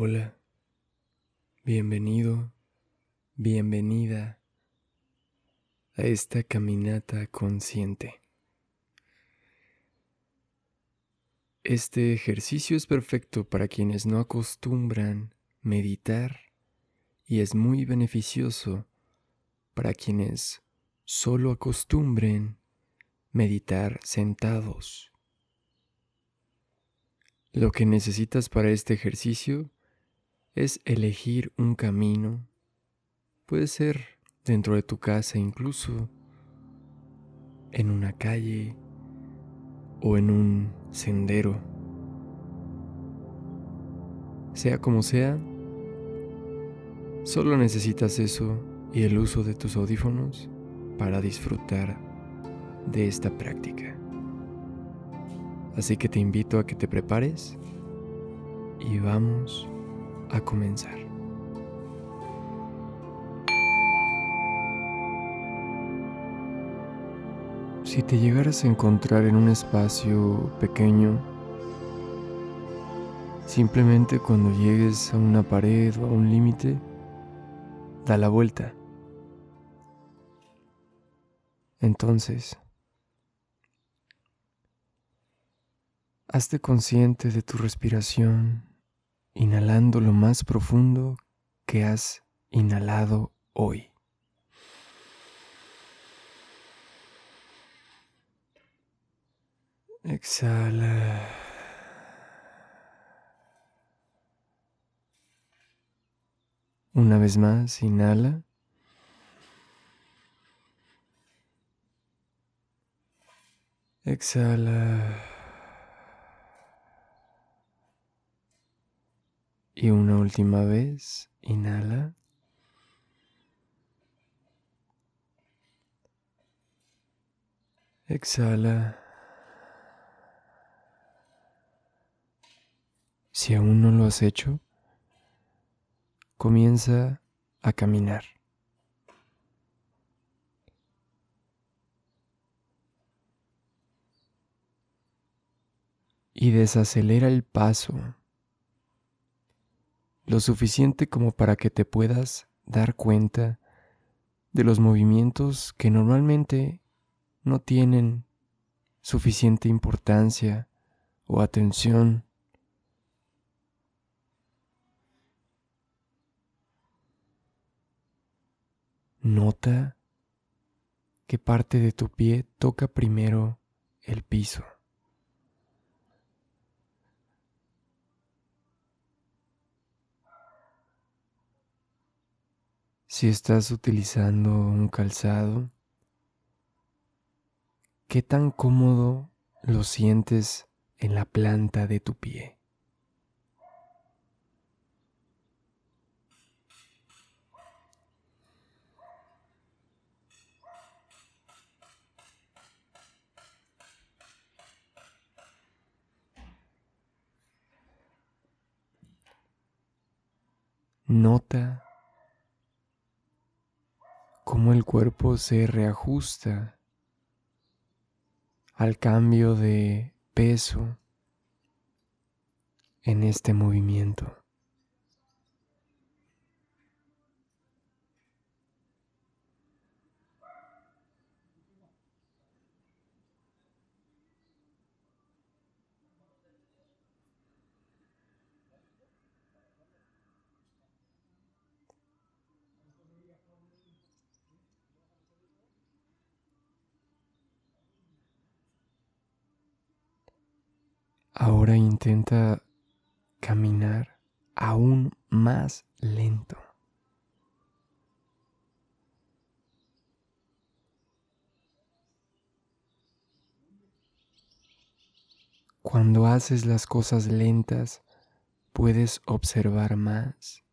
Hola, bienvenido, bienvenida a esta caminata consciente. Este ejercicio es perfecto para quienes no acostumbran meditar y es muy beneficioso para quienes solo acostumbren meditar sentados. Lo que necesitas para este ejercicio es elegir un camino. Puede ser dentro de tu casa incluso, en una calle o en un sendero. Sea como sea, solo necesitas eso y el uso de tus audífonos para disfrutar de esta práctica. Así que te invito a que te prepares y vamos a comenzar. Si te llegaras a encontrar en un espacio pequeño, simplemente cuando llegues a una pared o a un límite, da la vuelta. Entonces, hazte consciente de tu respiración inhalando lo más profundo que has inhalado hoy. Exhala. Una vez más, inhala. Exhala. Y una última vez, inhala. Exhala. Si aún no lo has hecho, comienza a caminar. Y desacelera el paso lo suficiente como para que te puedas dar cuenta de los movimientos que normalmente no tienen suficiente importancia o atención. Nota que parte de tu pie toca primero el piso. Si estás utilizando un calzado, ¿qué tan cómodo lo sientes en la planta de tu pie? Nota cómo el cuerpo se reajusta al cambio de peso en este movimiento. Ahora intenta caminar aún más lento. Cuando haces las cosas lentas, puedes observar más.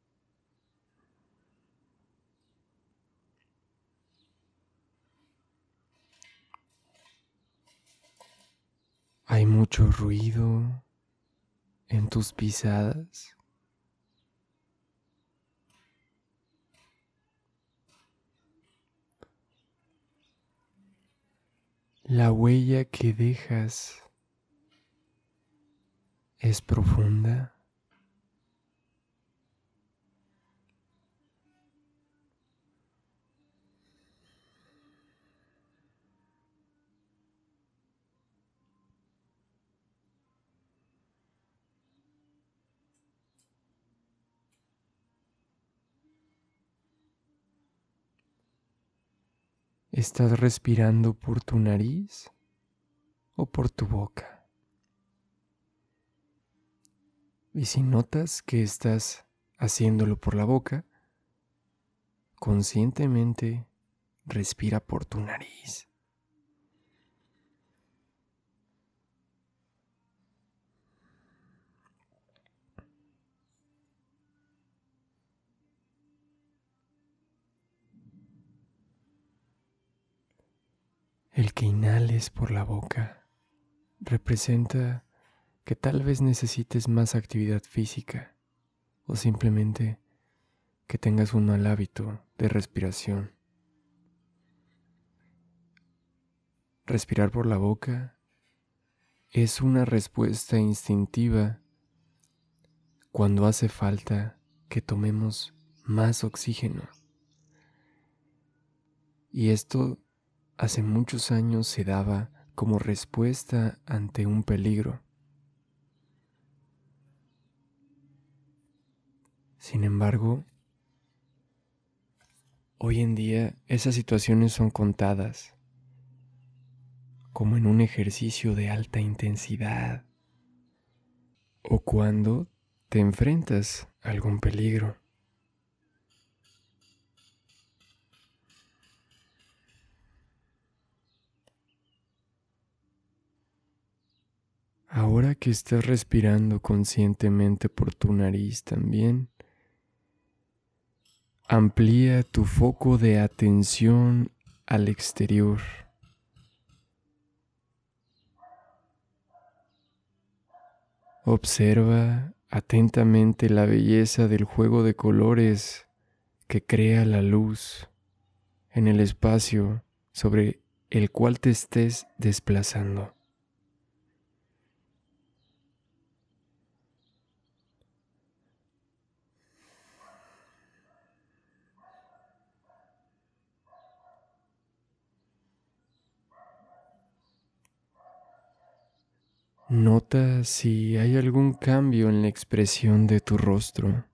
Hay mucho ruido en tus pisadas. La huella que dejas es profunda. ¿Estás respirando por tu nariz o por tu boca? Y si notas que estás haciéndolo por la boca, conscientemente respira por tu nariz. El que inhales por la boca representa que tal vez necesites más actividad física o simplemente que tengas un mal hábito de respiración. Respirar por la boca es una respuesta instintiva cuando hace falta que tomemos más oxígeno. Y esto hace muchos años se daba como respuesta ante un peligro. Sin embargo, hoy en día esas situaciones son contadas, como en un ejercicio de alta intensidad o cuando te enfrentas a algún peligro. Ahora que estás respirando conscientemente por tu nariz también, amplía tu foco de atención al exterior. Observa atentamente la belleza del juego de colores que crea la luz en el espacio sobre el cual te estés desplazando. Nota si hay algún cambio en la expresión de tu rostro.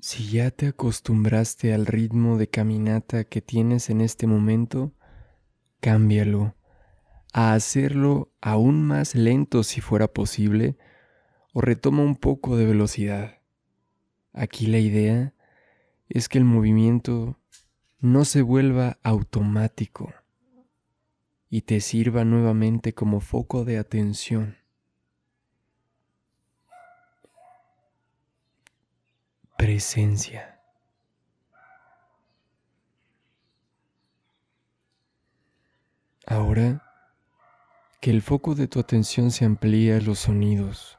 Si ya te acostumbraste al ritmo de caminata que tienes en este momento, cámbialo a hacerlo aún más lento si fuera posible o retoma un poco de velocidad. Aquí la idea es que el movimiento no se vuelva automático y te sirva nuevamente como foco de atención. Presencia. Ahora que el foco de tu atención se amplíe a los sonidos.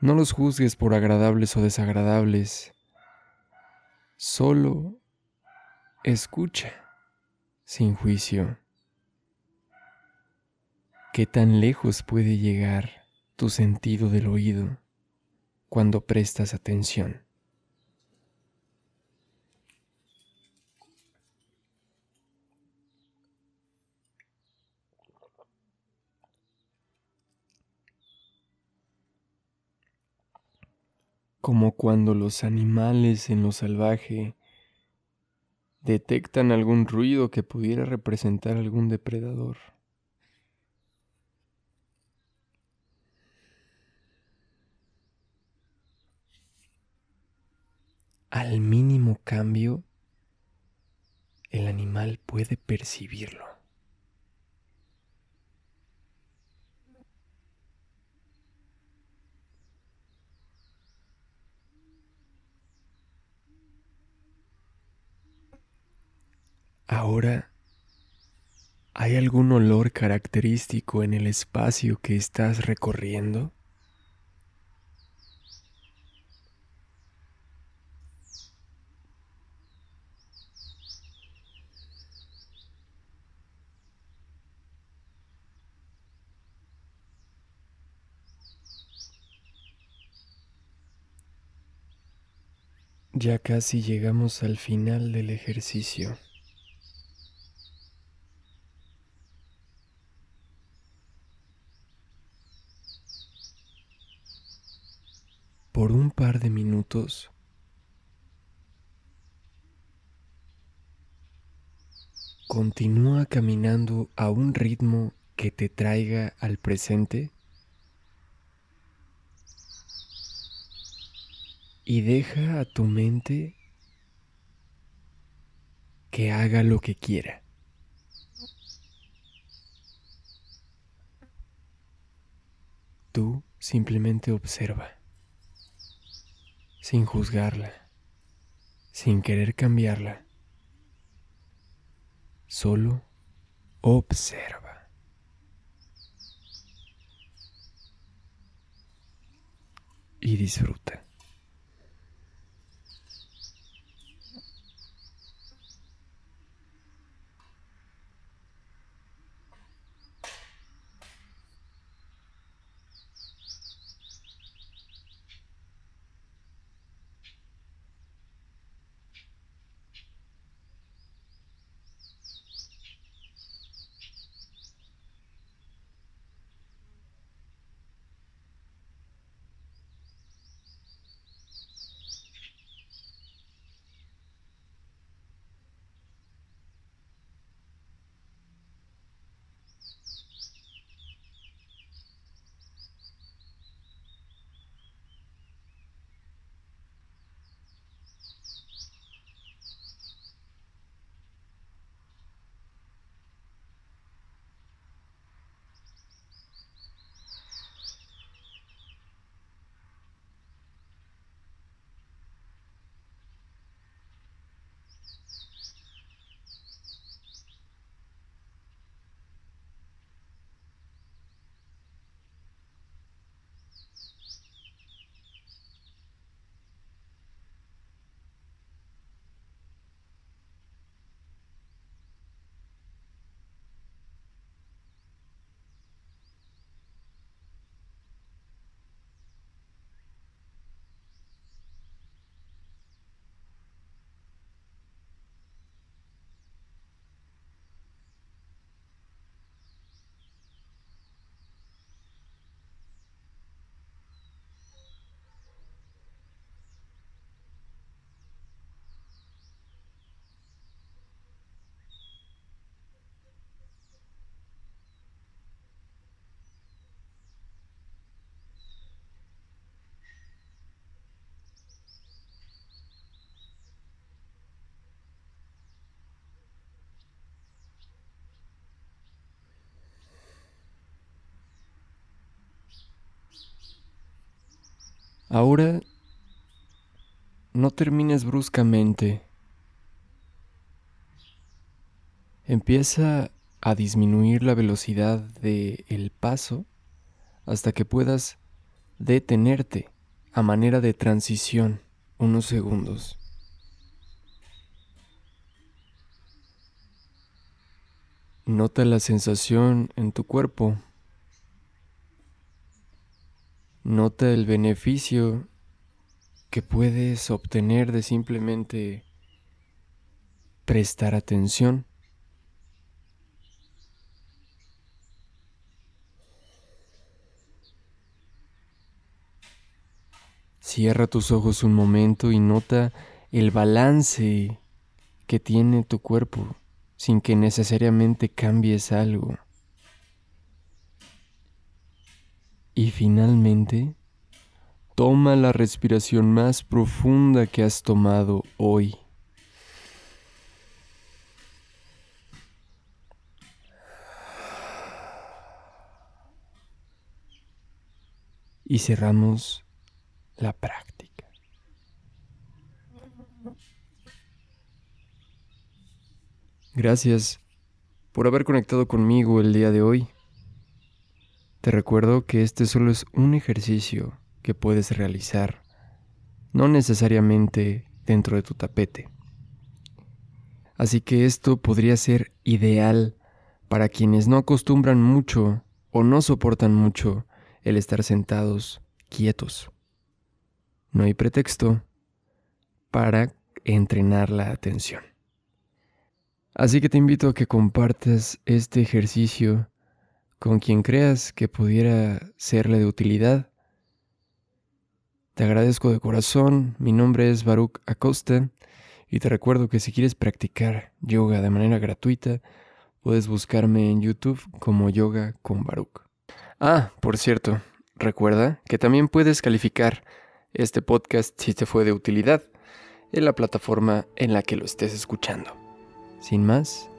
No los juzgues por agradables o desagradables. Solo escucha sin juicio. ¿Qué tan lejos puede llegar tu sentido del oído cuando prestas atención? Como cuando los animales en lo salvaje detectan algún ruido que pudiera representar algún depredador. Al mínimo cambio, el animal puede percibirlo. Ahora, ¿hay algún olor característico en el espacio que estás recorriendo? Ya casi llegamos al final del ejercicio. Por un par de minutos. Continúa caminando a un ritmo que te traiga al presente. Y deja a tu mente que haga lo que quiera. Tú simplemente observa, sin juzgarla, sin querer cambiarla. Solo observa. Y disfruta. Ahora no termines bruscamente. Empieza a disminuir la velocidad del el paso hasta que puedas detenerte a manera de transición unos segundos. Nota la sensación en tu cuerpo Nota el beneficio que puedes obtener de simplemente prestar atención. Cierra tus ojos un momento y nota el balance que tiene tu cuerpo sin que necesariamente cambies algo. Y finalmente, toma la respiración más profunda que has tomado hoy. Y cerramos la práctica. Gracias por haber conectado conmigo el día de hoy. Te recuerdo que este solo es un ejercicio que puedes realizar, no necesariamente dentro de tu tapete. Así que esto podría ser ideal para quienes no acostumbran mucho o no soportan mucho el estar sentados quietos. No hay pretexto para entrenar la atención. Así que te invito a que compartas este ejercicio con quien creas que pudiera serle de utilidad Te agradezco de corazón, mi nombre es Baruch Acosta y te recuerdo que si quieres practicar yoga de manera gratuita, puedes buscarme en YouTube como Yoga con Baruch. Ah, por cierto, recuerda que también puedes calificar este podcast si te fue de utilidad en la plataforma en la que lo estés escuchando. Sin más,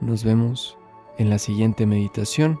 nos vemos en la siguiente meditación.